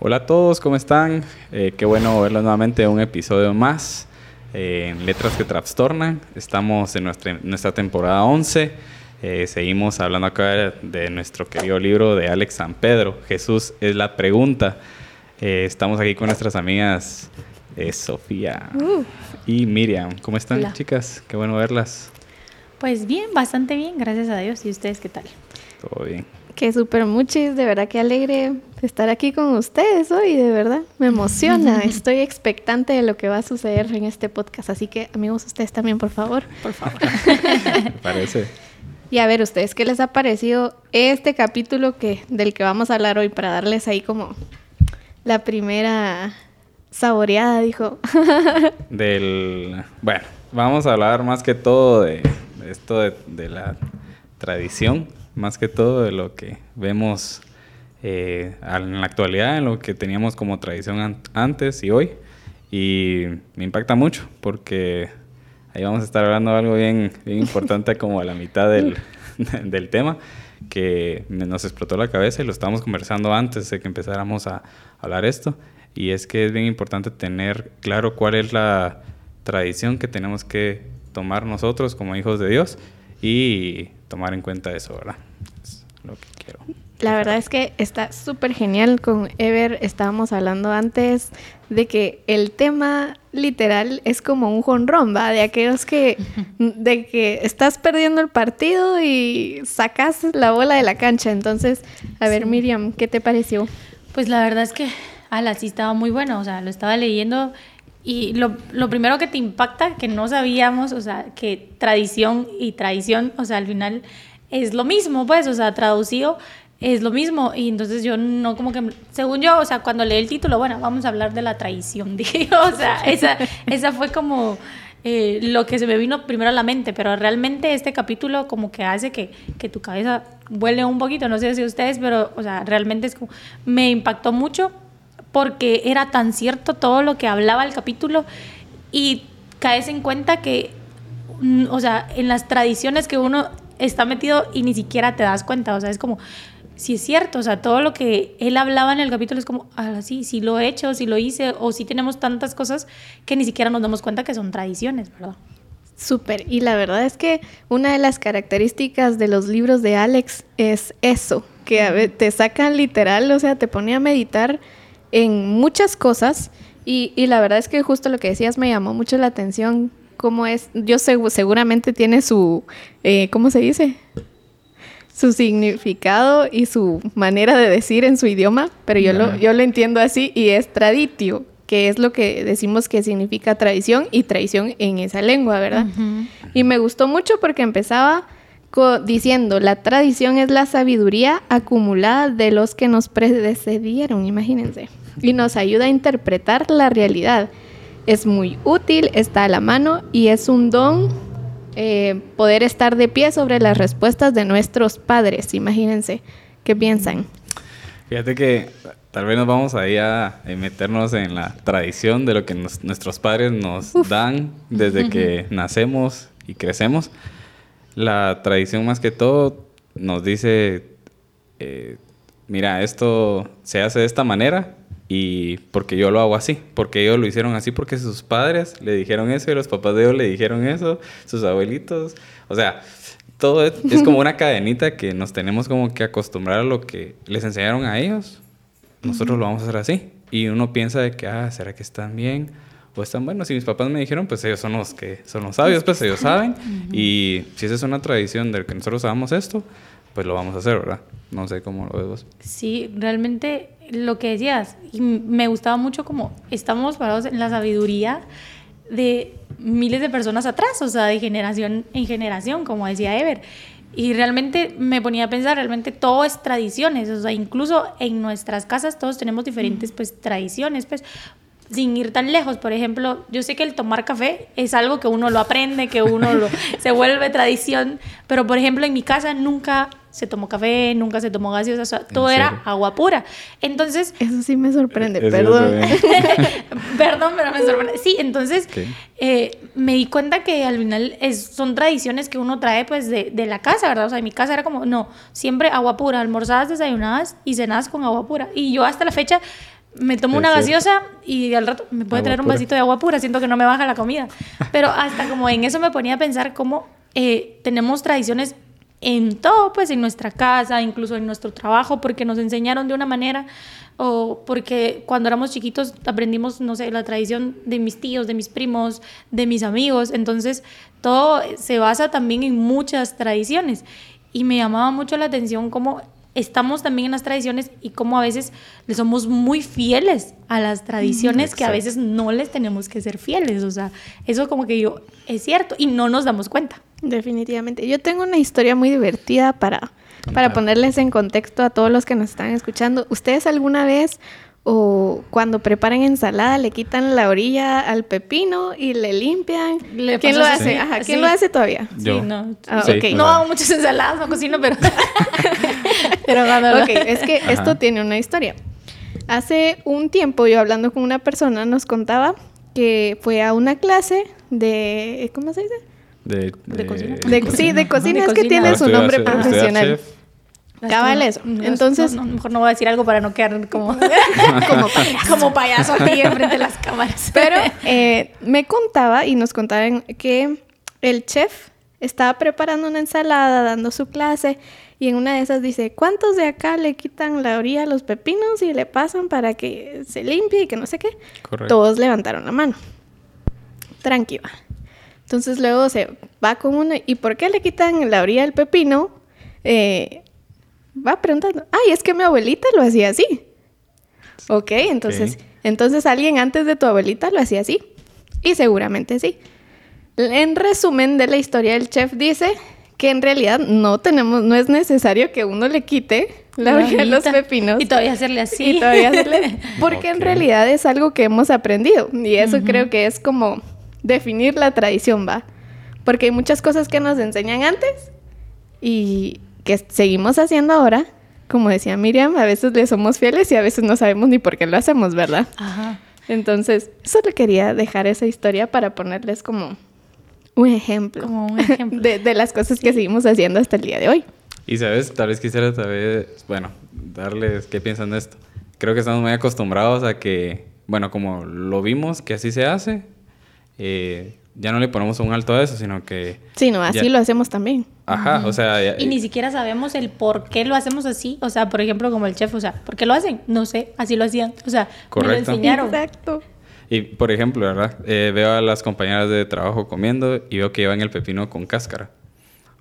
Hola a todos, ¿cómo están? Eh, qué bueno verlos nuevamente en un episodio más eh, en Letras que Trastornan. Estamos en nuestra, nuestra temporada 11. Eh, seguimos hablando acá de nuestro querido libro de Alex San Pedro, Jesús es la pregunta. estamos aquí con nuestras amigas Sofía Uh. y Miriam. ¿Cómo están, Hola. chicas? Qué bueno verlas. Pues bien, bastante bien, gracias a Dios. ¿Y ustedes qué tal? Todo bien. Que súper muchis, de verdad que alegre estar aquí con ustedes hoy, de verdad. Me emociona, estoy expectante de lo que va a suceder en este podcast. Así que, amigos, ustedes también, por favor. Por favor. Me parece. Y a ver, ustedes, ¿qué les ha parecido este capítulo que, del que vamos a hablar hoy para darles ahí como la primera saboreada, dijo? del bueno vamos a hablar más que todo de esto de, de la tradición más que todo de lo que vemos eh, en la actualidad en lo que teníamos como tradición an- antes y hoy. Y me impacta mucho porque ahí vamos a estar hablando de algo bien, bien importante como a la mitad del, del tema que nos explotó la cabeza y lo estábamos conversando antes de que empezáramos a hablar esto. Y es que es bien importante tener claro cuál es la tradición que tenemos que tomar nosotros como hijos de Dios y tomar en cuenta eso, ¿verdad? Es lo que quiero. La verdad es que está súper genial. Con Ever estábamos hablando antes de que el tema literal es como un jonrón, ¿va? De aquellos que, de que estás perdiendo el partido y sacas la bola de la cancha. Entonces, a ver, Sí. Miriam, ¿qué te pareció? Pues la verdad es que, ala, sí estaba muy bueno. O sea, lo estaba leyendo y lo, lo primero que te impacta, que no sabíamos, o sea, que tradición y traición, o sea, al final es lo mismo, pues, o sea, traducido es lo mismo. Y entonces yo no como que, según yo, o sea, cuando leí el título, bueno, vamos a hablar de la traición, dije o sea, esa, esa fue como... eh, lo que se me vino primero a la mente, pero realmente este capítulo como que hace que, que tu cabeza vuele un poquito, no sé si ustedes, pero o sea, realmente es como, me impactó mucho porque era tan cierto todo lo que hablaba el capítulo y caes en cuenta que, mm, o sea, en las tradiciones que uno está metido y ni siquiera te das cuenta, o sea, es como, si es cierto, o sea, todo lo que él hablaba en el capítulo es como, ah, sí, sí lo he hecho, sí lo hice, o sí tenemos tantas cosas que ni siquiera nos damos cuenta que son tradiciones, ¿verdad? Súper. Y la verdad es que una de las características de los libros de Alex es eso, que te sacan literal, o sea, te pone a meditar en muchas cosas. Y, y la verdad es que justo lo que decías me llamó mucho la atención. Cómo es, yo segu- seguramente tiene su, eh, ¿cómo se dice? Su significado y su manera de decir en su idioma, pero yo lo, yo lo entiendo así y es traditio, que es lo que decimos que significa tradición y traición en esa lengua, ¿verdad? Y me gustó mucho porque empezaba diciendo, la tradición es la sabiduría acumulada de los que nos precedieron, imagínense, y nos ayuda a interpretar la realidad. Es muy útil, está a la mano y es un don eh, poder estar de pie sobre las respuestas de nuestros padres, imagínense. ¿Qué piensan? Fíjate que tal vez nos vamos ahí a, meternos en la tradición de lo que nos- nuestros padres nos dan desde que nacemos y crecemos. La tradición más que todo nos dice, eh, mira, esto se hace de esta manera y porque yo lo hago así, porque ellos lo hicieron así, porque sus padres le dijeron eso y los papás de ellos le dijeron eso, sus abuelitos, o sea, todo es, es como una cadenita que nos tenemos como que acostumbrar a lo que les enseñaron a ellos. Nosotros lo vamos a hacer así. Y uno piensa de que, ah, ¿será que están bien? O están buenos. Si mis papás me dijeron, pues ellos son los que son los sabios, pues ellos saben. Y si esa es una tradición de que nosotros hagamos esto, pues lo vamos a hacer, ¿verdad? No sé cómo lo ves vos. Sí, realmente lo que decías, y me gustaba mucho como estamos parados en la sabiduría de miles de personas atrás, o sea, de generación en generación, como decía Ever. Y realmente me ponía a pensar, realmente todo es tradiciones, o sea, incluso en nuestras casas todos tenemos diferentes pues tradiciones, pues sin ir tan lejos, por ejemplo, yo sé que el tomar café es algo que uno lo aprende, que uno lo, se vuelve tradición, pero por ejemplo en mi casa nunca se tomó café, nunca se tomó gaseosa, o sea, todo era agua pura. Entonces... Eso sí me sorprende, Eso perdón. Perdón, pero me sorprende. Sí, entonces eh, me di cuenta que al final es, son tradiciones que uno trae pues de, de la casa, ¿verdad? O sea, en mi casa era como, no, siempre agua pura, almorzadas, desayunadas y cenadas con agua pura. Y yo hasta la fecha me tomo Es una cierto. gaseosa y al rato me puede Agua traer un pura. vasito de agua pura, siento que no me baja la comida. Pero hasta como en eso me ponía a pensar cómo eh, tenemos tradiciones en todo, pues en nuestra casa, incluso en nuestro trabajo, porque nos enseñaron de una manera o porque cuando éramos chiquitos aprendimos, no sé, la tradición de mis tíos, de mis primos, de mis amigos. Entonces, todo se basa también en muchas tradiciones. Y me llamaba mucho la atención cómo estamos también en las tradiciones y cómo a veces le somos muy fieles a las tradiciones que a veces no les tenemos que ser fieles. O sea, eso como que yo, es cierto, y no nos damos cuenta. Definitivamente. Yo tengo una historia muy divertida para, para ponerles en contexto a todos los que nos están escuchando. ¿Ustedes alguna vez o cuando preparan ensalada le quitan la orilla al pepino y le limpian? Le ¿Quién lo hace? Ajá, ¿quién Sí. lo hace todavía? Yo. Sí, no. Ah, No sea, hago muchas ensaladas, no cocino, pero. pero cuando lo- Ok, es que Ajá. esto tiene una historia. Hace un tiempo yo hablando con una persona nos contaba que fue a una clase de... ¿Cómo se dice? De, De cocina. De, sí, de cocina, es que cocina. tiene Ahora su nombre profesional. chef. Cabal eso. No, Entonces- no, no, mejor no voy a decir algo para no quedar como, Como payaso. como payaso aquí enfrente de las cámaras. Pero eh, me contaba y nos contaban que el chef estaba preparando una ensalada, dando su clase, y en una de esas dice, ¿cuántos de acá le quitan la orilla a los pepinos y le pasan para que se limpie y que no sé qué? Correcto. Todos levantaron la mano. Tranquila. Entonces luego se va con uno, ¿y por qué le quitan la orilla al pepino? Eh, va preguntando, ay, es que mi abuelita lo hacía así. Ok, entonces, Ok. entonces alguien antes de tu abuelita lo hacía así. Y seguramente sí. En resumen de la historia, el chef dice que en realidad no tenemos, no es necesario que uno le quite la orilla a los pepinos. Y todavía hacerle así. Y todavía hacerle- Porque en realidad es algo que hemos aprendido. Y eso creo que es como definir la tradición, ¿va? Porque hay muchas cosas que nos enseñan antes y que seguimos haciendo ahora. Como decía Miriam, a veces le somos fieles y a veces no sabemos ni por qué lo hacemos, ¿verdad? Ajá. Entonces, solo quería dejar esa historia para ponerles como un ejemplo, Como un ejemplo. de, de las cosas que seguimos haciendo hasta el día de hoy. Y sabes, tal vez quisiera tal vez, bueno, darles qué piensan de esto. Creo que estamos muy acostumbrados a que, bueno, como lo vimos que así se hace, eh, ya no le ponemos un alto a eso, sino que, Sí, no, así Ya. lo hacemos también. ajá, o sea, ya- Y ni siquiera sabemos el por qué lo hacemos así. O sea, por ejemplo, como el chef, o sea, ¿por qué lo hacen? No sé, así lo hacían. O sea, me lo Correcto. enseñaron. Exacto. Y por ejemplo, ¿verdad? Eh, veo a las compañeras de trabajo comiendo y veo que llevan el pepino con cáscara.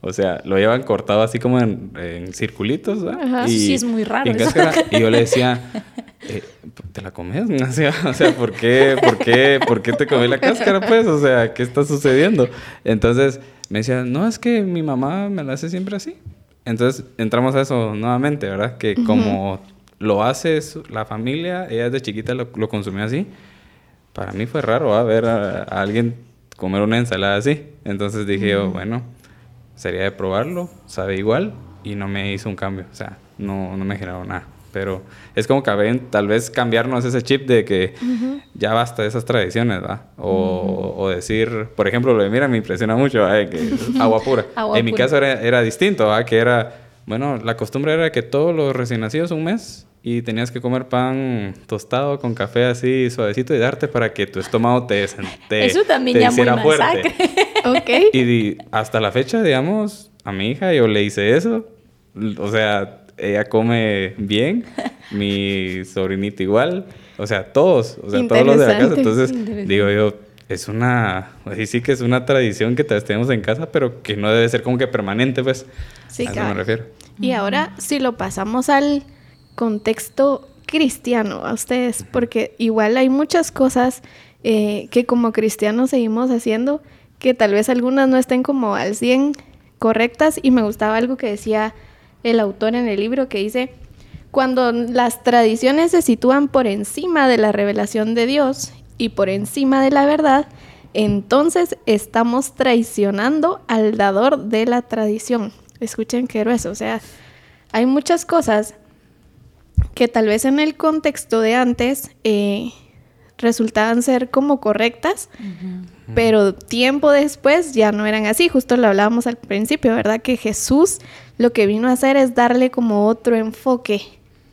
O sea, lo llevan cortado así como en, en circulitos, ¿verdad? Ajá. Y, Sí, es muy raro y en eso. cáscara. Y yo le decía, eh, ¿te la comes? O sea, o sea, ¿por qué, por qué, por qué te comes la cáscara, pues? O sea, ¿qué está sucediendo? Entonces me decía, no, es que mi mamá me la hace siempre así. Entonces entramos a eso nuevamente, ¿verdad? Que como lo hace la familia, ella desde chiquita lo, lo consumió así. Para mí fue raro ver a, a alguien comer una ensalada así. Entonces dije yo, bueno, sería de probarlo, sabe igual y no me hizo un cambio. O sea, no, no me generó nada. Pero es como que tal vez cambiarnos ese chip de que ya basta de esas tradiciones, ¿va? O, o decir, por ejemplo, lo de mira me impresiona mucho, ¿va? Que agua pura. Agua en mi pura. caso era, era distinto, ¿va? Que era, bueno, la costumbre era que todos los recién nacidos un mes y tenías que comer pan tostado con café así suavecito y darte para que tu estómago te, te, Eso también te ya muy hiciera fuerte. masacre. Ok. Y di- hasta la fecha, digamos, a mi hija yo le hice eso. O sea, ella come bien, mi sobrinita igual, o sea, todos, o sea, todos los de la casa. Entonces, digo yo, es una, así sí que es una tradición que tal vez tenemos en casa, pero que no debe ser como que permanente, pues. Sí, a eso me refiero. Y ahora, si lo pasamos al contexto cristiano, a ustedes, porque igual hay muchas cosas eh, que como cristianos seguimos haciendo, que tal vez algunas no estén como al 100 correctas, y me gustaba algo que decía el autor en el libro, que dice, cuando las tradiciones se sitúan por encima de la revelación de Dios y por encima de la verdad, entonces estamos traicionando al dador de la tradición. Escuchen qué grueso, o sea, hay muchas cosas que tal vez en el contexto de antes eh, resultaban ser como correctas, pero tiempo después ya no eran así. Justo lo hablábamos al principio, ¿verdad? Que Jesús lo que vino a hacer es darle como otro enfoque,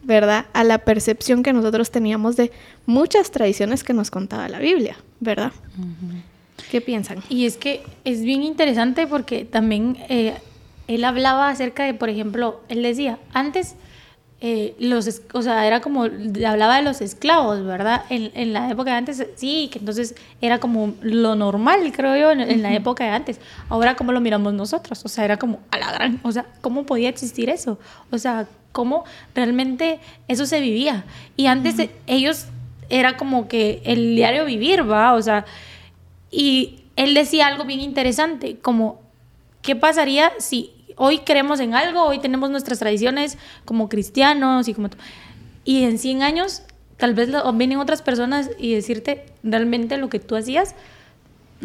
¿verdad? A la percepción que nosotros teníamos de muchas tradiciones que nos contaba la Biblia, ¿verdad? ¿Qué piensan? Y es que es bien interesante porque también eh, él hablaba acerca de, por ejemplo, él decía, antes eh, los, o sea, era como, hablaba de los esclavos, ¿verdad? En, en, la época de antes, sí, que entonces era como lo normal, creo yo, en, la época de antes. Ahora, ¿cómo lo miramos nosotros? O sea, era como a la gran, o sea, ¿cómo podía existir eso? O sea, ¿cómo realmente eso se vivía? Y antes ellos era como que el diario vivir, ¿va? O sea, y él decía algo bien interesante, como, ¿qué pasaría si hoy creemos en algo, hoy tenemos nuestras tradiciones como cristianos y como... Y en 100 años tal vez vienen otras personas y decirte realmente lo que tú hacías,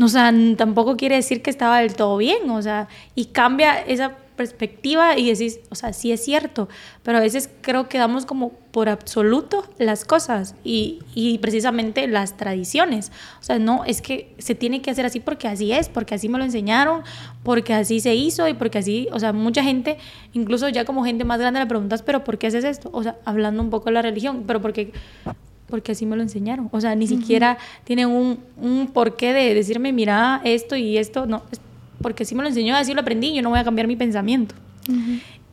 o sea, tampoco quiere decir que estaba del todo bien, o sea, y cambia esa perspectiva y decís, o sea, sí es cierto, pero a veces creo que damos como por absoluto las cosas y, y, precisamente las tradiciones. O sea, no, es que se tiene que hacer así porque así es, porque así me lo enseñaron, porque así se hizo y porque así, o sea, mucha gente, incluso ya como gente más grande le preguntas, pero ¿por qué haces esto? O sea, hablando un poco de la religión, pero porque porque así me lo enseñaron. O sea, ni siquiera tienen un, un porqué de decirme, mira, esto y esto. No, es porque así me lo enseñó, así lo aprendí, yo no voy a cambiar mi pensamiento.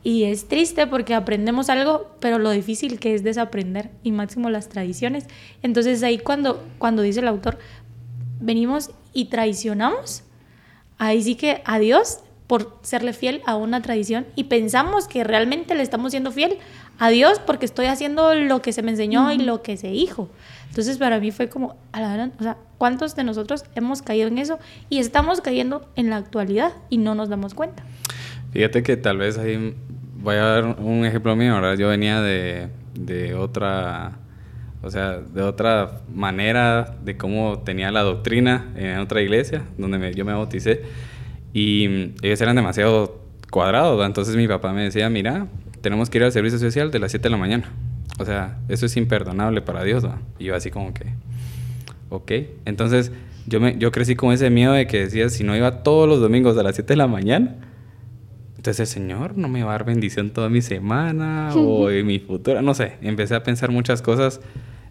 Y es triste porque aprendemos algo, pero lo difícil que es desaprender, y máximo las tradiciones. Entonces ahí cuando, cuando dice el autor, venimos y traicionamos, ahí sí que adiós por serle fiel a una tradición y pensamos que realmente le estamos siendo fiel a Dios porque estoy haciendo lo que se me enseñó y lo que se dijo. Entonces para mí fue como, a la o sea, ¿cuántos de nosotros hemos caído en eso y estamos cayendo en la actualidad y no nos damos cuenta? Fíjate que tal vez ahí voy a dar un ejemplo mío, ¿verdad? Yo venía de, de otra, o sea, de otra manera de cómo tenía la doctrina en otra iglesia donde yo me bauticé y ellos eran demasiado cuadrados, entonces mi papá me decía, mira, tenemos que ir al servicio social de las 7 de la mañana. O sea, eso es imperdonable para Dios. Y yo así como que, ok. Entonces, yo, me, yo crecí con ese miedo de que decía, si no iba todos los domingos a las 7 de la mañana, entonces el Señor no me va a dar bendición toda mi semana o en mi futuro, no sé. Empecé a pensar muchas cosas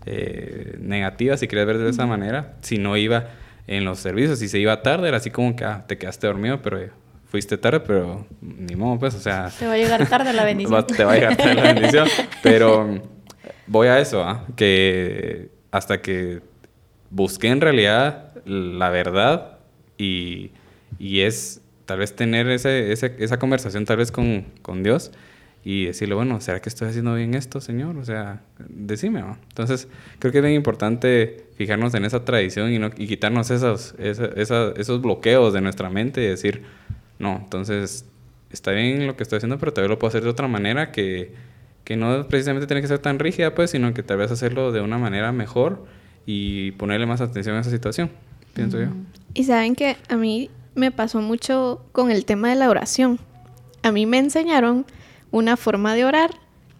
eh, negativas, si querías ver de esa manera, si no iba en los servicios, si se iba tarde, era así como que ah, te quedaste dormido, pero fuiste tarde, pero ni modo, pues, o sea... Te va a llegar tarde la bendición. te va a llegar tarde la bendición, pero voy a eso, ¿ah? que hasta que busqué en realidad la verdad y, y es tal vez tener ese, esa conversación tal vez con, con, Dios y decirle, bueno, ¿será que estoy haciendo bien esto, Señor? O sea, decime. Entonces, creo que es bien importante fijarnos en esa tradición y, no, y quitarnos esos, esos bloqueos de nuestra mente y decir, no, entonces está bien lo que estoy haciendo, pero tal vez lo puedo hacer de otra manera que, que no precisamente tiene que ser tan rígida, pues, sino que tal vez hacerlo de una manera mejor y ponerle más atención a esa situación, pienso yo. Y saben que a mí me pasó mucho con el tema de la oración. A mí me enseñaron una forma de orar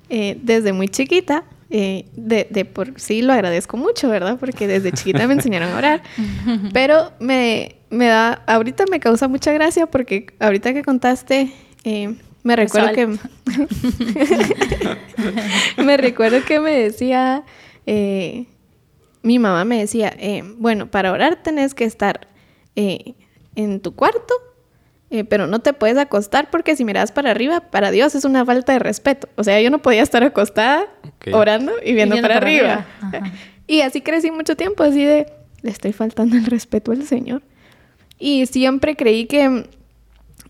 eh, desde muy chiquita. Eh, de, de, por sí lo agradezco mucho, ¿verdad? Porque desde chiquita me enseñaron a orar. Pero me, me da, ahorita me causa mucha gracia porque ahorita que contaste, eh, me recuerdo que... me recuerdo que me decía, eh, mi mamá me decía, eh, bueno, para orar tenés que estar en tu cuarto, pero no te puedes acostar porque si miras para arriba, para Dios es una falta de respeto. O sea, yo no podía estar acostada orando y viendo, para, arriba. Y así crecí mucho tiempo, así de, le estoy faltando el respeto al Señor. Y siempre creí que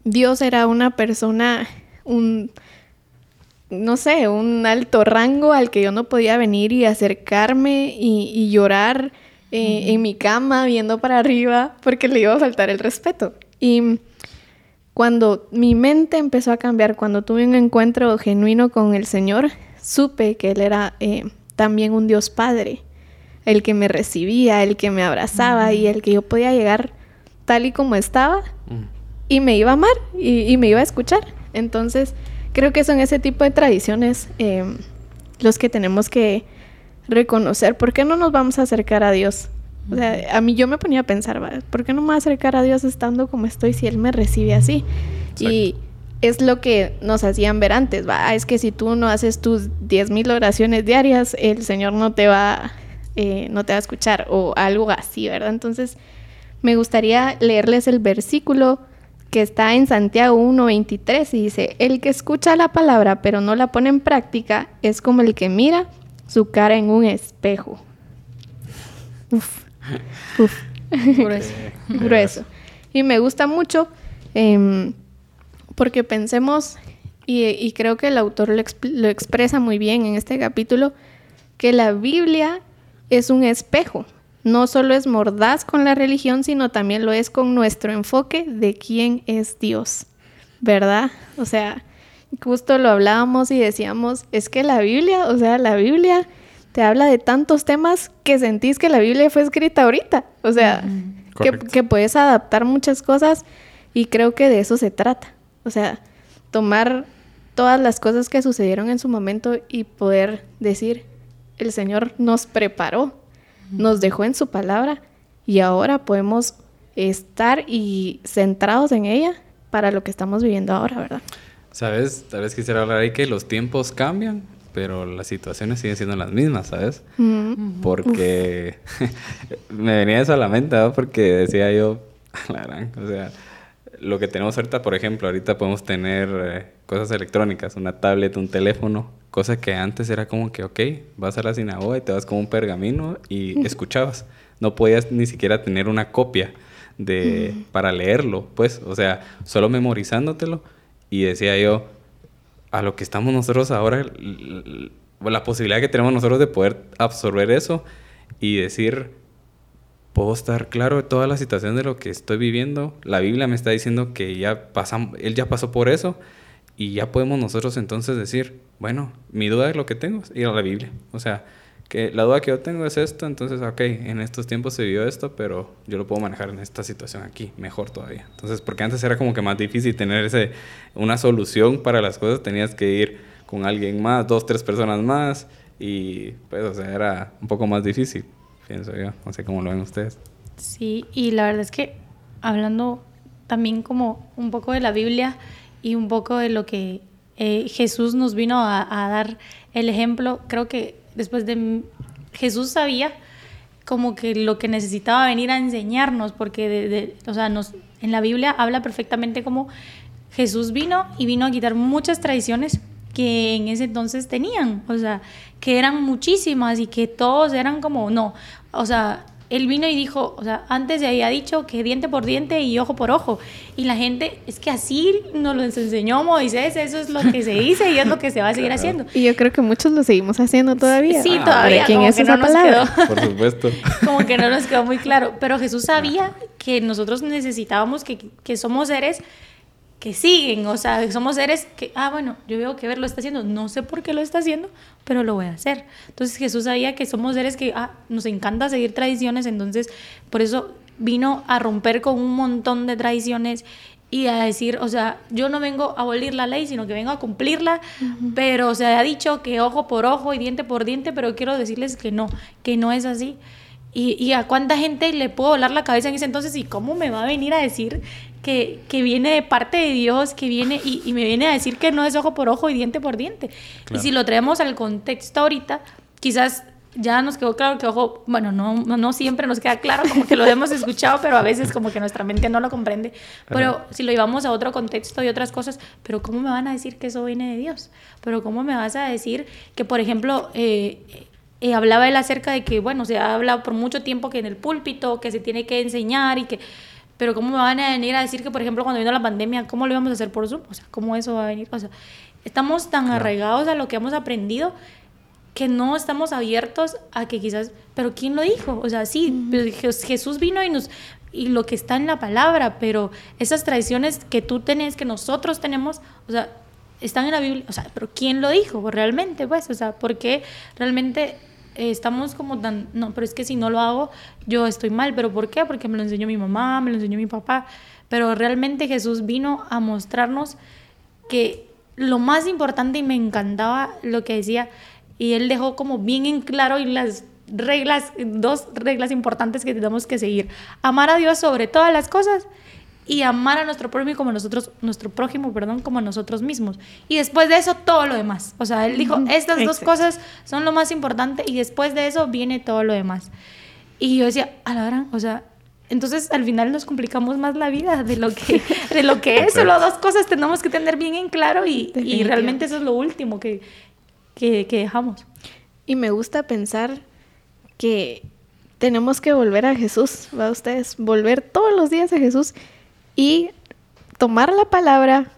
Dios era una persona, un, no sé, un alto rango al que yo no podía venir y acercarme y, llorar eh, en mi cama viendo para arriba porque le iba a faltar el respeto. Y cuando mi mente empezó a cambiar, cuando tuve un encuentro genuino con el Señor, supe que Él era eh, también un Dios Padre, el que me recibía, el que me abrazaba y el que yo podía llegar tal y como estaba y me iba a amar y, me iba a escuchar. Entonces creo que son ese tipo de tradiciones em, los que tenemos que reconocer. ¿Por qué no nos vamos a acercar a Dios? O sea, a mí yo me ponía a pensar, ¿por qué no me voy a acercar a Dios estando como estoy si Él me recibe así? Y es lo que nos hacían ver antes, va, es que si tú no haces tus 10.000 oraciones diarias, el Señor no te va, eh, no te va a escuchar o algo así, ¿verdad? Entonces, me gustaría leerles el versículo que está en Santiago 1.23 y dice, el que escucha la palabra pero no la pone en práctica es como el que mira su cara en un espejo. Uf, uf. Grueso. Grueso. Y me gusta mucho em, porque pensemos, y, creo que el autor lo, lo expresa muy bien en este capítulo, que la Biblia es un espejo. No solo es mordaz con la religión, sino también lo es con nuestro enfoque de quién es Dios, ¿verdad? O sea, justo lo hablábamos y decíamos, es que la Biblia, o sea, la Biblia te habla de tantos temas que sentís que la Biblia fue escrita ahorita. O sea, que, que, puedes adaptar muchas cosas y creo que de eso se trata. O sea, tomar todas las cosas que sucedieron en su momento y poder decir, el Señor nos preparó, nos dejó en su palabra y ahora podemos estar y centrados en ella para lo que estamos viviendo ahora, ¿verdad? Sabes, tal vez quisiera hablar ahí que los tiempos cambian, pero las situaciones siguen siendo las mismas, ¿sabes? Porque me venía eso a la mente, ¿no? Porque decía yo, la gran, o sea, lo que tenemos ahorita, por ejemplo, ahorita podemos tener eh, cosas electrónicas, una tablet, un teléfono, cosa que antes era como que, ok, vas a la sinagoga y te vas con un pergamino y escuchabas. No podías ni siquiera tener una copia de, para leerlo, pues, o sea, solo memorizándotelo. Y decía yo, a lo que estamos nosotros ahora, la posibilidad que tenemos nosotros de poder absorber eso y decir, puedo estar claro de toda la situación de lo que estoy viviendo. La Biblia me está diciendo que ya pasamos, él ya pasó por eso y ya podemos nosotros entonces decir, bueno, mi duda es lo que tengo es ir a la Biblia. O sea, que la duda que yo tengo es esto, entonces, ok, en estos tiempos se vivió esto, pero yo lo puedo manejar en esta situación aquí, mejor todavía. Entonces, porque antes era como que más difícil tener ese, una solución para las cosas, tenías que ir con alguien más, dos, tres personas más, y pues, o sea, era un poco más difícil pienso yo. No sé cómo lo ven ustedes. Sí, y la verdad es que hablando también como un poco de la Biblia y un poco de lo que eh, Jesús nos vino a, dar el ejemplo, creo que después de Jesús sabía como que lo que necesitaba venir a enseñarnos, porque de, o sea, nos, en la Biblia habla perfectamente como Jesús vino y vino a quitar muchas tradiciones que en ese entonces tenían, o sea, que eran muchísimas y que todos eran como, no, o sea, él vino y dijo, o sea, antes se había dicho que diente por diente y ojo por ojo. Y la gente, es que así nos lo enseñó Moisés, eso es lo que se dice y es lo que se va a seguir haciendo. Y yo creo que muchos lo seguimos haciendo todavía. Sí, todavía. ¿Quién es esa palabra? Por supuesto. Como que no nos quedó muy claro. Pero Jesús sabía que nosotros necesitábamos, que, que somos seres que siguen, o sea, somos seres que, ah, bueno, yo veo que ver lo está haciendo, no sé por qué lo está haciendo, pero lo voy a hacer. Entonces Jesús sabía que somos seres que, ah, nos encanta seguir tradiciones, entonces por eso vino a romper con un montón de tradiciones y a decir, o sea, yo no vengo a abolir la ley, sino que vengo a cumplirla, pero se ha dicho que ojo por ojo y diente por diente, pero quiero decirles que no, que no es así. Y, y, a cuánta gente le puedo volar la cabeza en ese entonces y cómo me va a venir a decir que, que viene de parte de Dios, que viene y, y, me viene a decir que no es ojo por ojo y diente por diente. Y si lo traemos al contexto ahorita, quizás ya nos quedó claro que ojo, bueno, no, no, siempre nos queda claro, como que lo hemos escuchado, pero a veces como que nuestra mente no lo comprende. Pero si lo llevamos a otro contexto y otras cosas, pero ¿cómo me van a decir que eso viene de Dios? Pero ¿cómo me vas a decir que, por ejemplo, eh, eh, hablaba él acerca de que, bueno, se ha hablado por mucho tiempo que en el púlpito, que se tiene que enseñar y que pero ¿cómo me van a venir a decir que, por ejemplo, cuando vino la pandemia, ¿cómo lo íbamos a hacer por Zoom? O sea, ¿cómo eso va a venir? O sea, estamos tan arraigados a lo que hemos aprendido que no estamos abiertos a que quizás, pero ¿quién lo dijo? O sea, sí, pues, Jesús vino y nos y lo que está en la palabra, pero esas tradiciones que tú tenés, que nosotros tenemos, o sea, están en la Biblia, o sea, pero ¿quién lo dijo realmente? Pues, o sea, ¿por qué realmente eh, estamos como tan, no, pero es que si no lo hago, yo estoy mal, pero ¿por qué? Porque me lo enseñó mi mamá, me lo enseñó mi papá, pero realmente Jesús vino a mostrarnos que lo más importante y me encantaba lo que decía y él dejó como bien en claro y las reglas, dos reglas importantes que tenemos que seguir. Amar a Dios sobre todas las cosas y amar a nuestro prójimo como nosotros, nuestro prójimo, perdón, como nosotros mismos. Y después de eso, todo lo demás. O sea, él dijo, estas dos cosas son lo más importante y después de eso viene todo lo demás. Y yo decía, a la hora, o sea, entonces al final nos complicamos más la vida de lo que, de lo que es. Solo dos cosas tenemos que tener bien en claro y, y realmente eso es lo último que, que, que dejamos. Y me gusta pensar que tenemos que volver a Jesús, ¿va ustedes? Volver todos los días a Jesús y tomar la palabra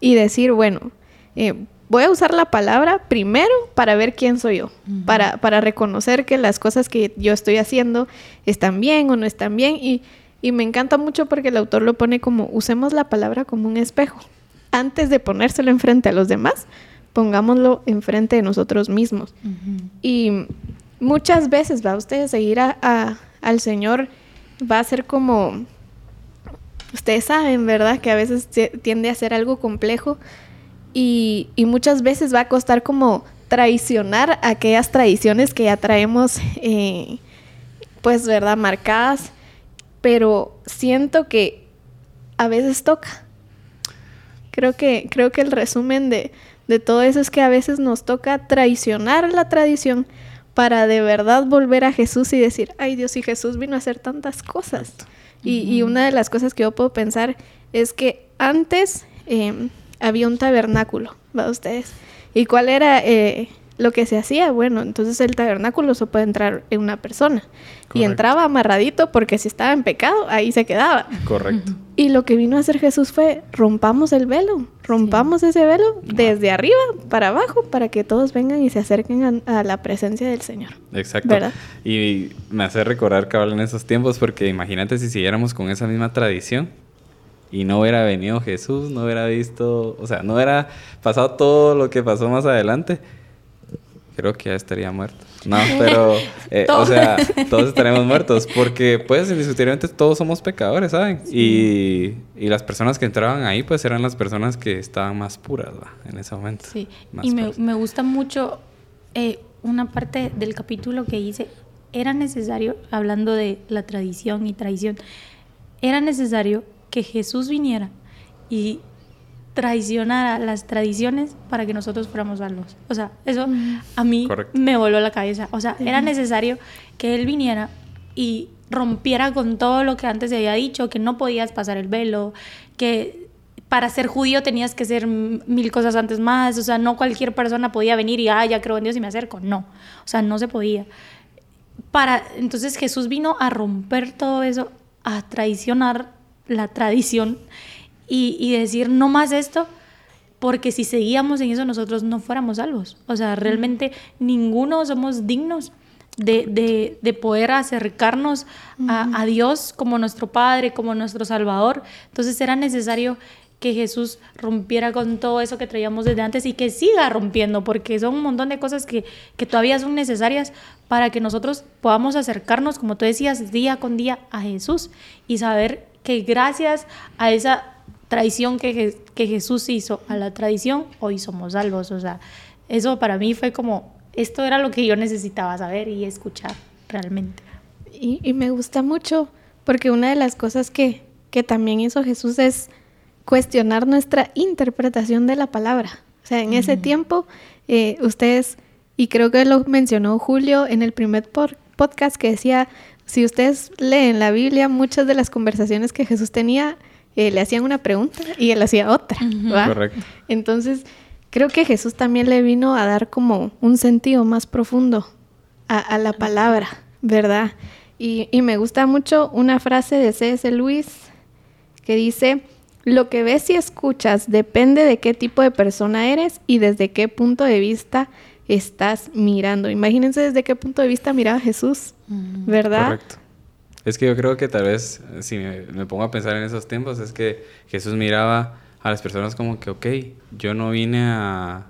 y decir, bueno, eh, voy a usar la palabra primero para ver quién soy yo, para, para reconocer que las cosas que yo estoy haciendo están bien o no están bien. Y, y me encanta mucho porque el autor lo pone como, usemos la palabra como un espejo. Antes de ponérselo enfrente a los demás, pongámoslo enfrente de nosotros mismos. Y muchas veces, va usted seguir a, al Señor, va a ser como ustedes saben, ¿verdad? Que a veces tiende a ser algo complejo y, muchas veces va a costar como traicionar aquellas tradiciones que ya traemos, eh, pues, ¿verdad? Marcadas, pero siento que a veces toca. Creo que, creo que el resumen de, de todo eso es que a veces nos toca traicionar la tradición para de verdad volver a Jesús y decir, ay Dios, y Jesús vino a hacer tantas cosas. Y, una de las cosas que yo puedo pensar es que antes em, había un tabernáculo, ¿va ustedes? ¿Y cuál era eh, lo que se hacía? Bueno, entonces el tabernáculo se puede entrar en una persona. Y entraba amarradito porque si estaba en pecado, ahí se quedaba. Correcto. Y lo que vino a hacer Jesús fue rompamos el velo, rompamos ese velo desde arriba para abajo para que todos vengan y se acerquen a, la presencia del Señor. Exacto. Y me hace recordar que en esos tiempos porque imagínate si siguiéramos con esa misma tradición y no hubiera venido Jesús, no hubiera visto, o sea, no hubiera pasado todo lo que pasó más adelante creo que ya estaría muerto. No, pero, eh, o sea, todos estaremos muertos porque, pues, indiscutiblemente todos somos pecadores, ¿saben? Y, y, las personas que entraban ahí, pues, eran las personas que estaban más puras, ¿va? En ese momento. Sí, y me, me, gusta mucho eh, una parte del capítulo que dice, era necesario, hablando de la tradición y traición, era necesario que Jesús viniera y traicionara las tradiciones para que nosotros fuéramos salvos. O sea, eso a mí me voló la cabeza. O sea, era necesario que él viniera y rompiera con todo lo que antes se había dicho, que no podías pasar el velo, que para ser judío tenías que ser mil cosas antes más, o sea, no cualquier persona podía venir y, ah, ya creo en Dios y me acerco, no, o sea, no se podía. Para, entonces Jesús vino a romper todo eso, a traicionar la tradición y, decir no más esto, porque si seguíamos en eso nosotros no fuéramos salvos. O sea, realmente ninguno somos dignos de, de, poder acercarnos a, a, Dios como nuestro Padre, como nuestro Salvador. Entonces era necesario que Jesús rompiera con todo eso que traíamos desde antes y que siga rompiendo, porque son un montón de cosas que, que todavía son necesarias para que nosotros podamos acercarnos, como tú decías, día con día a Jesús y saber que gracias a esa tradición que, que Jesús hizo, a la tradición, hoy somos salvos. O sea, eso para mí fue como, esto era lo que yo necesitaba saber y escuchar realmente. Y, y me gusta mucho, porque una de las cosas que, que también hizo Jesús es cuestionar nuestra interpretación de la palabra. O sea, en ese tiempo, eh, ustedes, y creo que lo mencionó Julio en el primer podcast que decía, si ustedes leen la Biblia, muchas de las conversaciones que Jesús tenía eh, le hacían una pregunta y él hacía otra. Correcto. Entonces, creo que Jesús también le vino a dar como un sentido más profundo a, la palabra, ¿verdad? Y, y, me gusta mucho una frase de C.S. Luis que dice, lo que ves y escuchas depende de qué tipo de persona eres y desde qué punto de vista estás mirando. Imagínense desde qué punto de vista miraba Jesús, ¿verdad? Correcto. Es que yo creo que tal vez, si me, pongo a pensar en esos tiempos, es que Jesús miraba a las personas como que, ok, yo no vine a,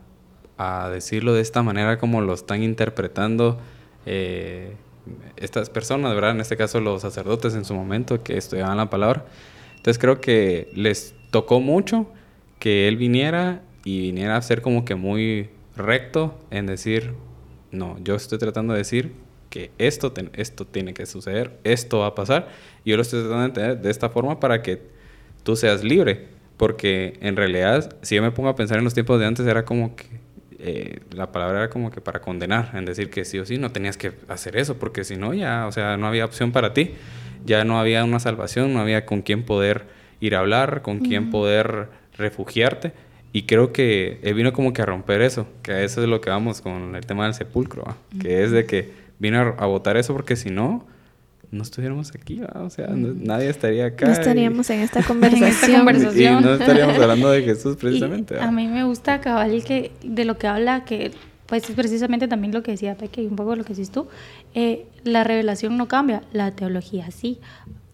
decirlo de esta manera como lo están interpretando eh, estas personas, ¿verdad? En este caso los sacerdotes en su momento que estudiaban la palabra. Entonces creo que les tocó mucho que Él viniera y viniera a ser como que muy recto en decir, no, yo estoy tratando de decir que esto, esto tiene que suceder, esto va a pasar, y yo lo estoy tratando de entender de esta forma para que tú seas libre, porque en realidad, si yo me pongo a pensar en los tiempos de antes, era como que eh, la palabra era como que para condenar, en decir que sí o sí no tenías que hacer eso, porque si no, ya, o sea, no había opción para ti, ya no había una salvación, no había con quién poder ir a hablar, con quién poder refugiarte. Y creo que él vino como que a romper eso, que eso es lo que vamos con el tema del sepulcro, que es de que vino a, votar eso porque si no, no estuviéramos aquí, o sea, nadie estaría acá. No estaríamos en, esta conversación. Y, no estaríamos hablando de Jesús precisamente. a mí me gusta cabal que de lo que habla, que pues es precisamente también lo que decía Peque y un poco lo que decís tú, eh, la revelación no cambia, la teología sí.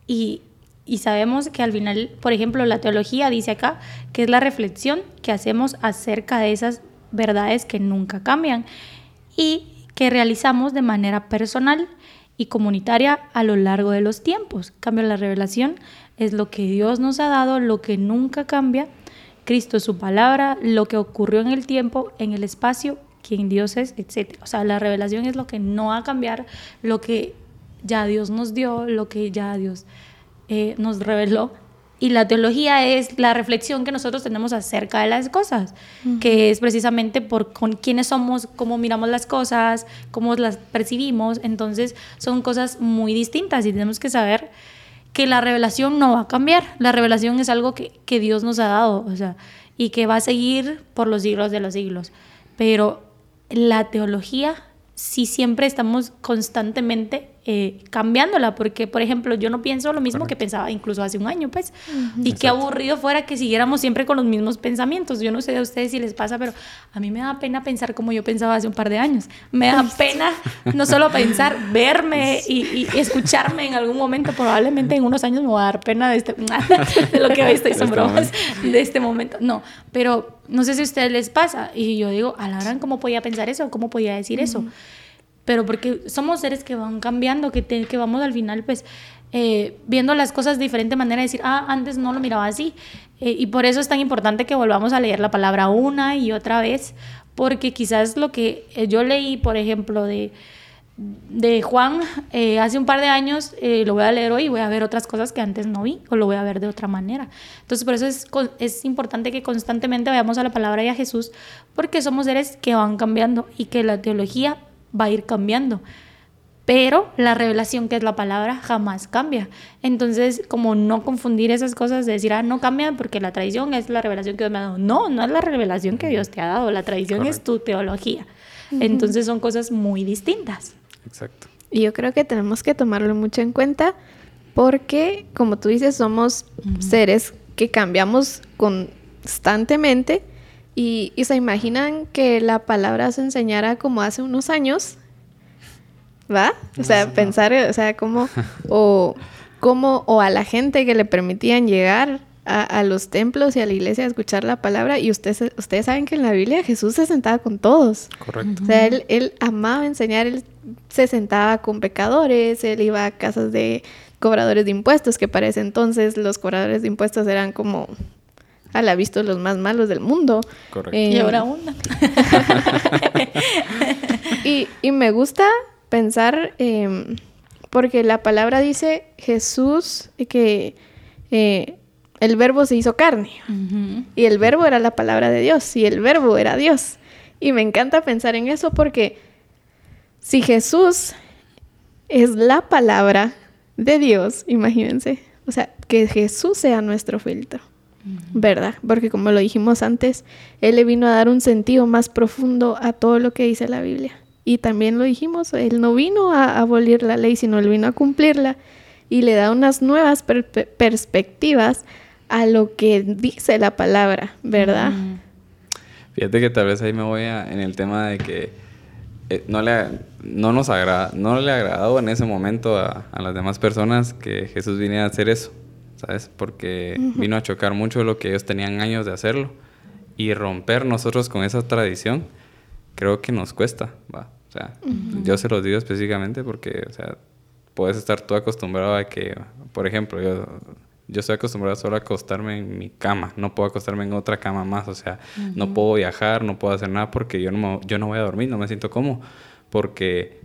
Y y sabemos que al final, por ejemplo, la teología dice acá que es la reflexión que hacemos acerca de esas verdades que nunca cambian y que realizamos de manera personal y comunitaria a lo largo de los tiempos. Cambio la revelación es lo que Dios nos ha dado, lo que nunca cambia. Cristo es su palabra, lo que ocurrió en el tiempo, en el espacio, quién Dios es, etc. O sea, la revelación es lo que no va a cambiar, lo que ya Dios nos dio, lo que ya Dios eh, nos reveló. Y la teología es la reflexión que nosotros tenemos acerca de las cosas, que es precisamente por con quiénes somos, cómo miramos las cosas, cómo las percibimos. Entonces son cosas muy distintas y tenemos que saber que la revelación no va a cambiar. La revelación es algo que, que Dios nos ha dado, o sea, y que va a seguir por los siglos de los siglos. Pero la teología sí siempre estamos constantemente eh, cambiándola, porque por ejemplo yo no pienso lo mismo que pensaba incluso hace un año, pues, y qué aburrido fuera que siguiéramos siempre con los mismos pensamientos. Yo no sé a ustedes si les pasa, pero a mí me da pena pensar como yo pensaba hace un par de años. Me da pena no solo pensar, verme y, escucharme en algún momento, probablemente en unos años me va a dar pena de, este, de lo que hoy estoy son bromas, de este momento. No, pero no sé si a ustedes les pasa, y yo digo, a la gran, ¿cómo podía pensar eso? ¿Cómo podía decir eso? Pero porque somos seres que van cambiando, que, que vamos al final pues eh, viendo las cosas de diferente manera, decir, ah, antes no lo miraba así. Eh, y por eso es tan importante que volvamos a leer la palabra una y otra vez, porque quizás lo que eh, yo leí, por ejemplo, de, de Juan hace un par de años, lo voy a leer hoy y voy a ver otras cosas que antes no vi o lo voy a ver de otra manera. Entonces, por eso es, es importante que constantemente vayamos a la palabra y a Jesús, porque somos seres que van cambiando y que la teología va a ir cambiando. Pero la revelación, que es la palabra, jamás cambia. Entonces, como no confundir esas cosas de decir, ah, no cambia porque la tradición es la revelación que Dios me ha dado. No, no es la revelación que Dios te ha dado. La tradición es tu teología. Entonces, son cosas muy distintas. Exacto. Y yo creo que tenemos que tomarlo mucho en cuenta porque, como tú dices, somos seres que cambiamos constantemente y, se imaginan que la palabra se enseñara como hace unos años, ¿va? O sea, pensar, o sea, cómo, o, cómo, o a la gente que le permitían llegar a, los templos y a la iglesia a escuchar la palabra. Y ustedes, ustedes saben que en la Biblia Jesús se sentaba con todos. Correcto. O sea, él, él amaba enseñar, él se sentaba con pecadores, él iba a casas de cobradores de impuestos, que para ese entonces los cobradores de impuestos eran como a la vista los más malos del mundo. Correcto. y ahora una. y, y, me gusta pensar, em, porque la palabra dice Jesús que eh, el verbo se hizo carne. Y el verbo era la palabra de Dios. Y el verbo era Dios. Y me encanta pensar en eso porque si Jesús es la palabra de Dios, imagínense. O sea, que Jesús sea nuestro filtro. ¿Verdad? Porque como lo dijimos antes, Él le vino a dar un sentido más profundo a todo lo que dice la Biblia. Y también lo dijimos, Él no vino a abolir la ley, sino Él vino a cumplirla y le da unas nuevas perspectivas a lo que dice la palabra, ¿verdad? Fíjate que tal vez ahí me voy a, en el tema de que eh, no, le, no nos agrada, no le agradó en ese momento a, a las demás personas que Jesús viniera a hacer eso. ¿Sabes? Porque vino a chocar mucho lo que ellos tenían años de hacerlo. Y romper nosotros con esa tradición, creo que nos cuesta, ¿va? O sea, yo se los digo específicamente porque, o sea, puedes estar tú acostumbrado a que, por ejemplo, yo yo estoy acostumbrado solo a acostarme en mi cama, no puedo acostarme en otra cama más, o sea, no puedo viajar, no puedo hacer nada porque yo no, yo no voy a dormir, no me siento cómodo, porque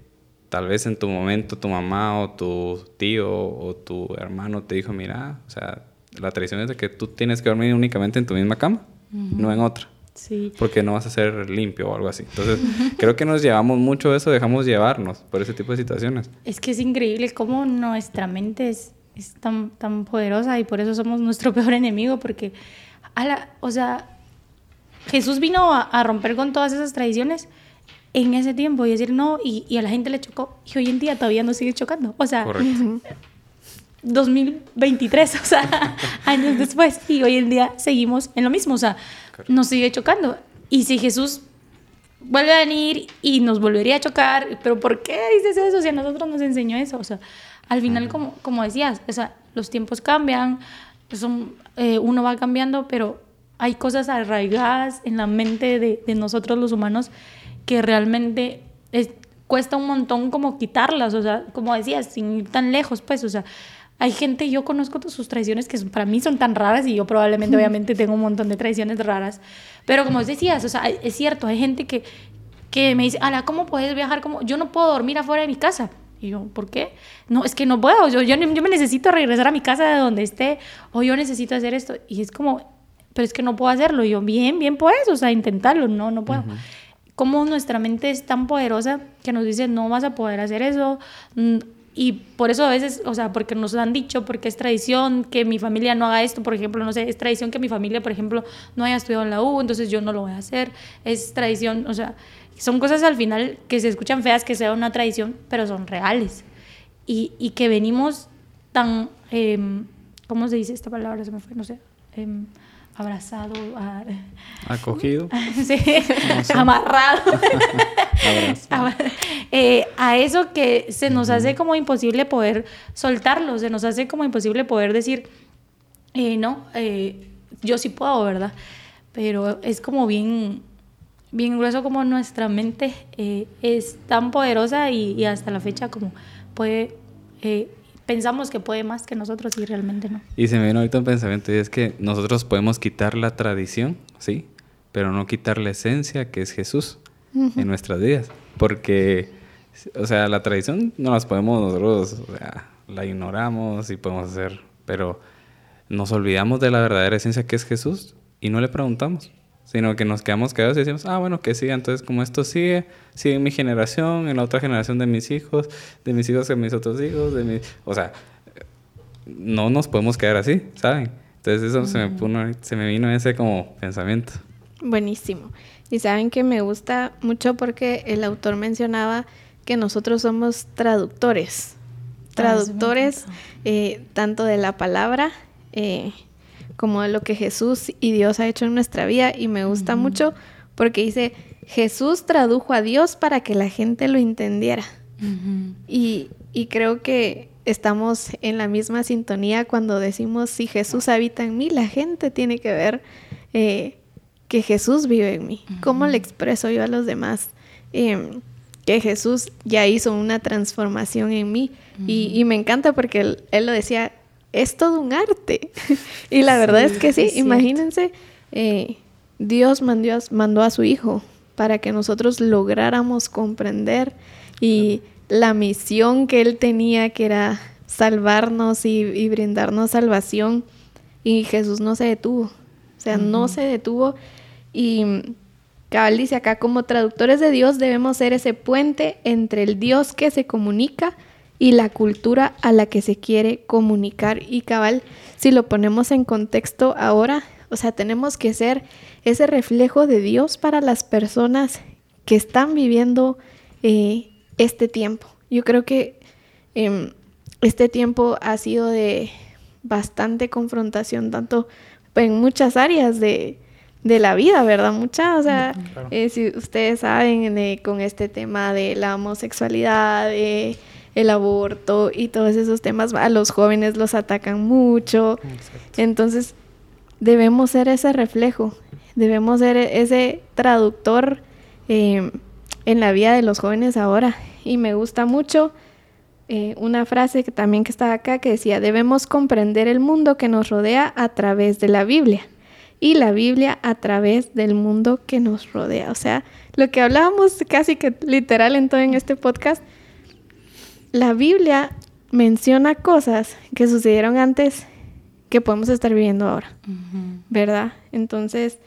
tal vez en tu momento tu mamá o tu tío o tu hermano te dijo, mira, o sea, la tradición es de que tú tienes que dormir únicamente en tu misma cama, no en otra. Sí. Porque no vas a ser limpio o algo así. Entonces, creo que nos llevamos mucho eso, dejamos llevarnos por ese tipo de situaciones. Es que es increíble cómo nuestra mente es, es tan, tan poderosa y por eso somos nuestro peor enemigo, porque, a la, o sea, Jesús vino a, a, romper con todas esas tradiciones en ese tiempo y decir no, y, y, a la gente le chocó, y hoy en día todavía nos sigue chocando. O sea, 2023, o sea, años después, y hoy en día seguimos en lo mismo, o sea, nos sigue chocando. Y si Jesús vuelve a venir y nos volvería a chocar, pero ¿por qué dices eso? Si a nosotros nos enseñó eso, o sea, al final, como, como decías, o sea, los tiempos cambian, son, eh, uno va cambiando, pero hay cosas arraigadas en la mente de, de nosotros los humanos que realmente es, cuesta un montón como quitarlas, o sea, como decías, sin ir tan lejos, pues, o sea, hay gente, yo conozco sus tradiciones que para mí son tan raras y yo probablemente, obviamente, tengo un montón de tradiciones raras. Pero como decías, o sea, es cierto, hay gente que, que me dice, Ala, ¿cómo puedes viajar? como Yo no puedo dormir afuera de mi casa. Y yo, ¿por qué? No, es que no puedo. Yo, yo, yo me necesito regresar a mi casa de donde esté o yo necesito hacer esto. Y es como, pero es que no puedo hacerlo. Y yo, bien, bien puedes, o sea, intentarlo. No, no puedo. Cómo nuestra mente es tan poderosa que nos dice, no vas a poder hacer eso mm, y por eso a veces, o sea, porque nos han dicho, porque es tradición que mi familia no haga esto, por ejemplo, no sé, es tradición que mi familia, por ejemplo, no haya estudiado en la U, entonces yo no lo voy a hacer. Es tradición, o sea, son cosas al final que se escuchan feas, que sea una tradición, pero son reales. Y, y que venimos tan, eh, ¿cómo se dice esta palabra? Se me fue, no sé. Eh, abrazado, a, acogido, sí, amarrado. Eh, a eso que se nos hace como imposible poder soltarlo, se nos hace como imposible poder decir, eh, no, eh, yo sí puedo, ¿verdad? Pero es como bien, bien grueso como nuestra mente es tan poderosa y, y, hasta la fecha como puede pensamos que puede más que nosotros y realmente no. Y se me viene ahorita un pensamiento y es que nosotros podemos quitar la tradición, ¿sí? Pero no quitar la esencia que es Jesús en nuestras vidas. Porque, o sea, la tradición no las podemos nosotros, o sea, la ignoramos y podemos hacer, pero nos olvidamos de la verdadera esencia que es Jesús y no le preguntamos sino que nos quedamos callados y decimos, ah, bueno, que siga, entonces como esto sigue, sigue en mi generación, en la otra generación de mis hijos, de mis hijos en mis otros hijos, de mi... O sea, no nos podemos quedar así, ¿saben? Entonces eso se, me se me vino ese como pensamiento. Buenísimo. Y saben que me gusta mucho porque el autor mencionaba que nosotros somos traductores. Ah, traductores eh, tanto de la palabra eh, como de lo que Jesús y Dios ha hecho en nuestra vida y me gusta mucho porque dice, Jesús tradujo a Dios para que la gente lo entendiera. y, y, creo que estamos en la misma sintonía cuando decimos, si Jesús habita en mí, la gente tiene que ver eh, que Jesús vive en mí. ¿Cómo le expreso yo a los demás? Em, que Jesús ya hizo una transformación en mí. y, y, me encanta porque él, él, lo decía, es todo un arte. y la verdad es que sí, imagínense, eh, Dios mandó a, mandó a su Hijo para que nosotros lográramos comprender y la misión que Él tenía, que era salvarnos y, brindarnos salvación, y Jesús no se detuvo, o sea, no se detuvo. Y Cabal dice acá, como traductores de Dios debemos ser ese puente entre el Dios que se comunica, y la cultura a la que se quiere comunicar. Y cabal, si lo ponemos en contexto ahora, o sea, tenemos que ser ese reflejo de Dios para las personas que están viviendo eh, este tiempo. Yo creo que em, este tiempo ha sido de bastante confrontación, tanto en muchas áreas de, la vida, ¿verdad? Muchas, o sea, eh, si ustedes saben, eh, con este tema de la homosexualidad, de el aborto y todos esos temas a los jóvenes los atacan mucho. Entonces, debemos ser ese reflejo, debemos ser ese traductor em, en la vida de los jóvenes ahora. Y me gusta mucho eh, una frase que también que estaba acá que decía, debemos comprender el mundo que nos rodea a través de la Biblia y la Biblia a través del mundo que nos rodea. O sea, lo que hablábamos casi que literal en todo en este podcast, la Biblia menciona cosas que sucedieron antes que podemos estar viviendo ahora, ¿verdad? Entonces,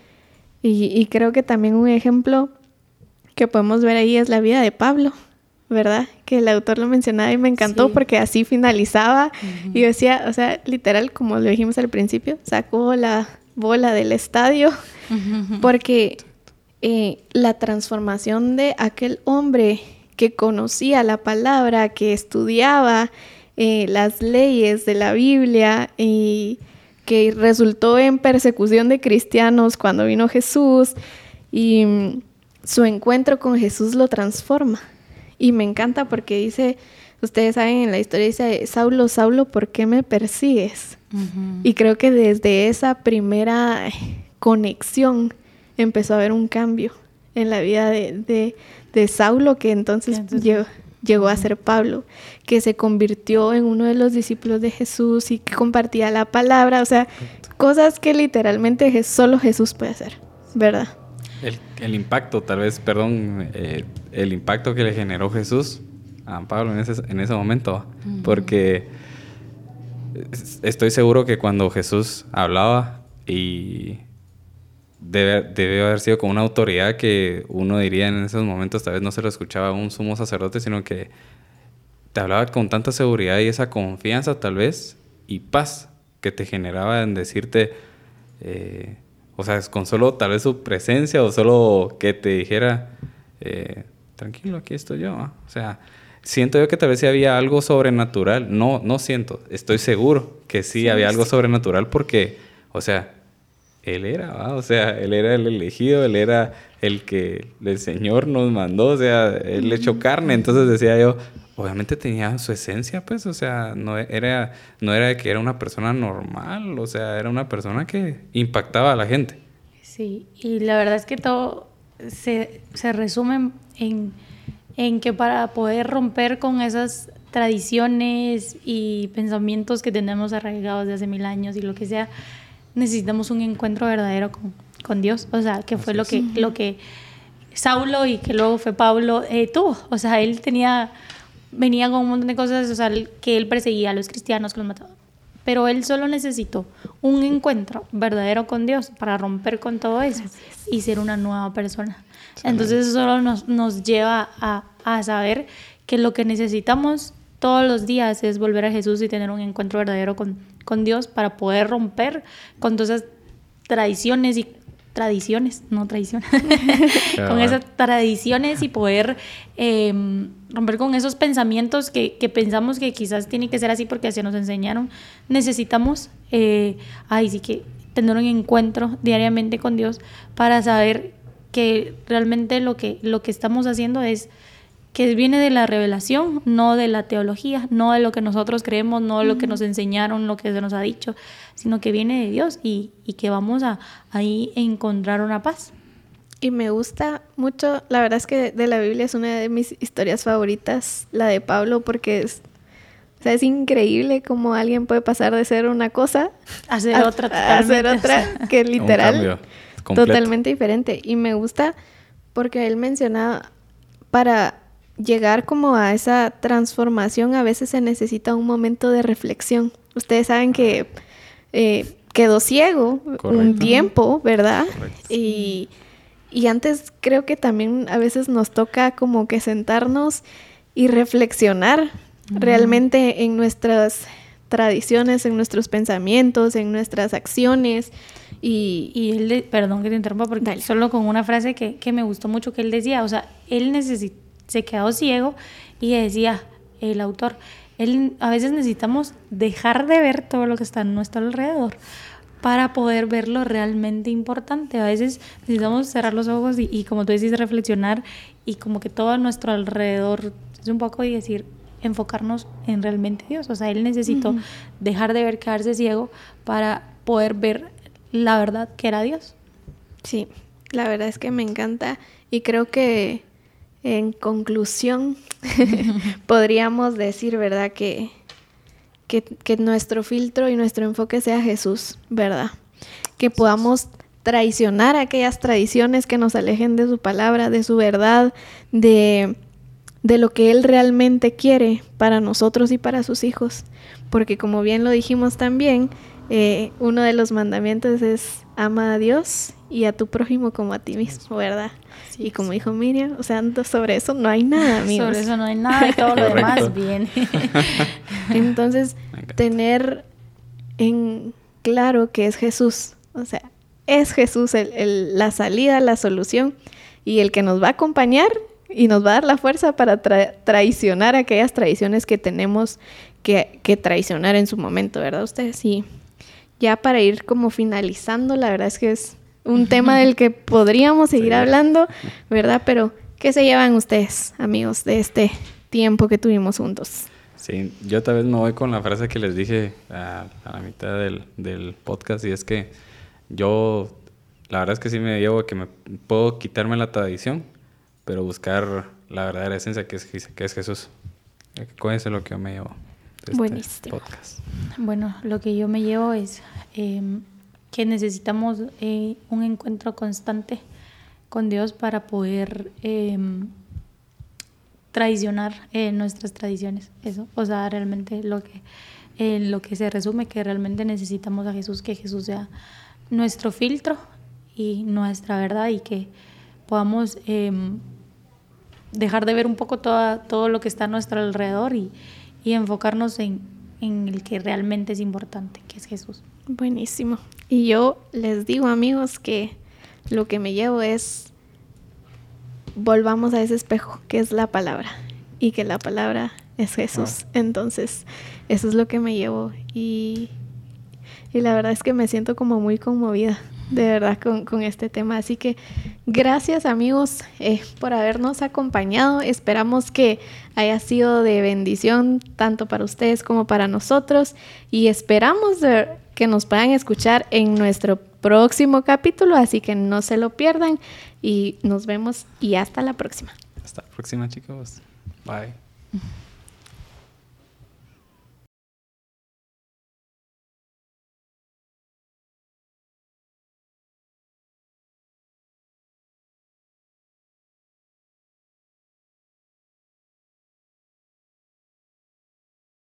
y, creo que también un ejemplo que podemos ver ahí es la vida de Pablo, ¿verdad? Que el autor lo mencionaba y me encantó porque así finalizaba. Y decía, o sea, literal, como lo dijimos al principio, sacó la bola del estadio porque eh, la transformación de aquel hombre que conocía la palabra, que estudiaba eh, las leyes de la Biblia y que resultó en persecución de cristianos cuando vino Jesús y mm, su encuentro con Jesús lo transforma. Y me encanta porque dice, ustedes saben en la historia dice, Saulo, Saulo, ¿por qué me persigues? Y creo que desde esa primera conexión empezó a haber un cambio en la vida de, de, Saulo, que entonces, llegó, a ser Pablo, que se convirtió en uno de los discípulos de Jesús y que compartía la palabra, o sea, cosas que literalmente solo Jesús puede hacer, ¿verdad? El, impacto, tal vez, perdón, eh, el impacto que le generó Jesús a Pablo en ese, en ese momento, porque estoy seguro que cuando Jesús hablaba y debe, haber sido con una autoridad que uno diría en esos momentos, tal vez no se lo escuchaba a un sumo sacerdote, sino que te hablaba con tanta seguridad y esa confianza tal vez y paz que te generaba en decirte, eh, o sea, con solo tal vez su presencia o solo que te dijera, eh, tranquilo, aquí estoy yo. O sea, siento yo que tal vez sí había algo sobrenatural. No, no siento, estoy seguro que sí, había algo sobrenatural porque, o sea, él era, o sea, él era el elegido, él era el que el Señor nos mandó, o sea, él le echó carne, entonces decía yo, obviamente tenía su esencia, pues, o sea, no era, no era que era una persona normal, o sea, era una persona que impactaba a la gente. Sí, y la verdad es que todo se, se resume en, en que para poder romper con esas tradiciones y pensamientos que tenemos arraigados de hace mil años y lo que sea, necesitamos un encuentro verdadero con, Dios. O sea, que fue lo que, lo que Saulo y que luego fue Pablo eh, tuvo. O sea, él tenía, venía con un montón de cosas, o sea, que él perseguía a los cristianos, que los mataba. Pero él solo necesitó un encuentro verdadero con Dios para romper con todo eso y ser una nueva persona. Entonces eso solo nos, nos lleva a, a saber que lo que necesitamos todos los días es volver a Jesús y tener un encuentro verdadero con, con Dios para poder romper con todas esas tradiciones y tradiciones, no tradiciones, con esas tradiciones y poder em, romper con esos pensamientos que, que, pensamos que quizás tiene que ser así porque así nos enseñaron. Necesitamos, eh, ay, sí que tener un encuentro diariamente con Dios para saber que realmente lo que, lo que estamos haciendo es que viene de la revelación, no de la teología, no de lo que nosotros creemos, no de lo que nos enseñaron, lo que se nos ha dicho, sino que viene de Dios y, que vamos a ahí encontrar una paz. Y me gusta mucho, la verdad es que de la Biblia es una de mis historias favoritas, la de Pablo, porque es, sea, es increíble cómo alguien puede pasar de ser una cosa a ser otra, a, hacer otra, que literal, totalmente diferente. Y me gusta porque él mencionaba para llegar como a esa transformación a veces se necesita un momento de reflexión. Ustedes saben que eh, quedó ciego un tiempo, ¿verdad? Y, y antes creo que también a veces nos toca como que sentarnos y reflexionar realmente en nuestras tradiciones, en nuestros pensamientos, en nuestras acciones. Y, y él, perdón que te interrumpa, porque solo con una frase que, que, me gustó mucho que él decía, o sea, él necesita se quedó ciego y decía el autor, él, a veces necesitamos dejar de ver todo lo que está a nuestro alrededor para poder ver lo realmente importante. A veces necesitamos cerrar los ojos y, como tú decís, reflexionar y como que todo a nuestro alrededor es un poco y decir, enfocarnos en realmente Dios. O sea, él necesitó dejar de ver, quedarse ciego para poder ver la verdad que era Dios. Sí, la verdad es que me encanta y creo que en conclusión, podríamos decir, ¿verdad? Que, que, que, nuestro filtro y nuestro enfoque sea Jesús, ¿verdad? Que podamos traicionar aquellas tradiciones que nos alejen de su palabra, de su verdad, de, de lo que Él realmente quiere para nosotros y para sus hijos. Porque como bien lo dijimos también, eh, uno de los mandamientos es ama a Dios y a tu prójimo como a ti mismo, ¿verdad? y como dijo Miriam, o sea, sobre eso no hay nada, amigos. Sobre eso no hay nada y todo lo demás viene. Entonces, tener en claro que es Jesús, o sea, es Jesús el, la salida, la solución y el que nos va a acompañar y nos va a dar la fuerza para traicionar aquellas tradiciones que tenemos que, que, traicionar en su momento, ¿verdad? Ustedes y ya para ir como finalizando, la verdad es que es un tema del que podríamos seguir hablando, ¿verdad? Pero, ¿qué se llevan ustedes, amigos, de este tiempo que tuvimos juntos? Sí, yo tal vez me voy con la frase que les dije a, la mitad del, del, podcast y es que yo, la verdad es que sí me llevo que me puedo quitarme la tradición, pero buscar la verdadera esencia que es, que es Jesús. ¿Cuál es lo que yo me llevo este podcast? Bueno, lo que yo me llevo es em, que necesitamos eh, un encuentro constante con Dios para poder em, traicionar eh, nuestras tradiciones. Eso, o sea, realmente lo que, lo que se resume, que realmente necesitamos a Jesús, que Jesús sea nuestro filtro y nuestra verdad y que podamos em, dejar de ver un poco toda, todo lo que está a nuestro alrededor y, y enfocarnos en, en el que realmente es importante, que es Jesús. Buenísimo. Y yo les digo, amigos, que lo que me llevo es volvamos a ese espejo, que es la palabra, y que la palabra es Jesús. Entonces, eso es lo que me llevo. Y, y la verdad es que me siento como muy conmovida, de verdad, con, con este tema. Así que gracias, amigos, eh, por habernos acompañado. Esperamos que haya sido de bendición tanto para ustedes como para nosotros. Y esperamos que nos puedan escuchar en nuestro próximo capítulo, así que no se lo pierdan y nos vemos y hasta la próxima. Hasta la próxima chicos. Bye.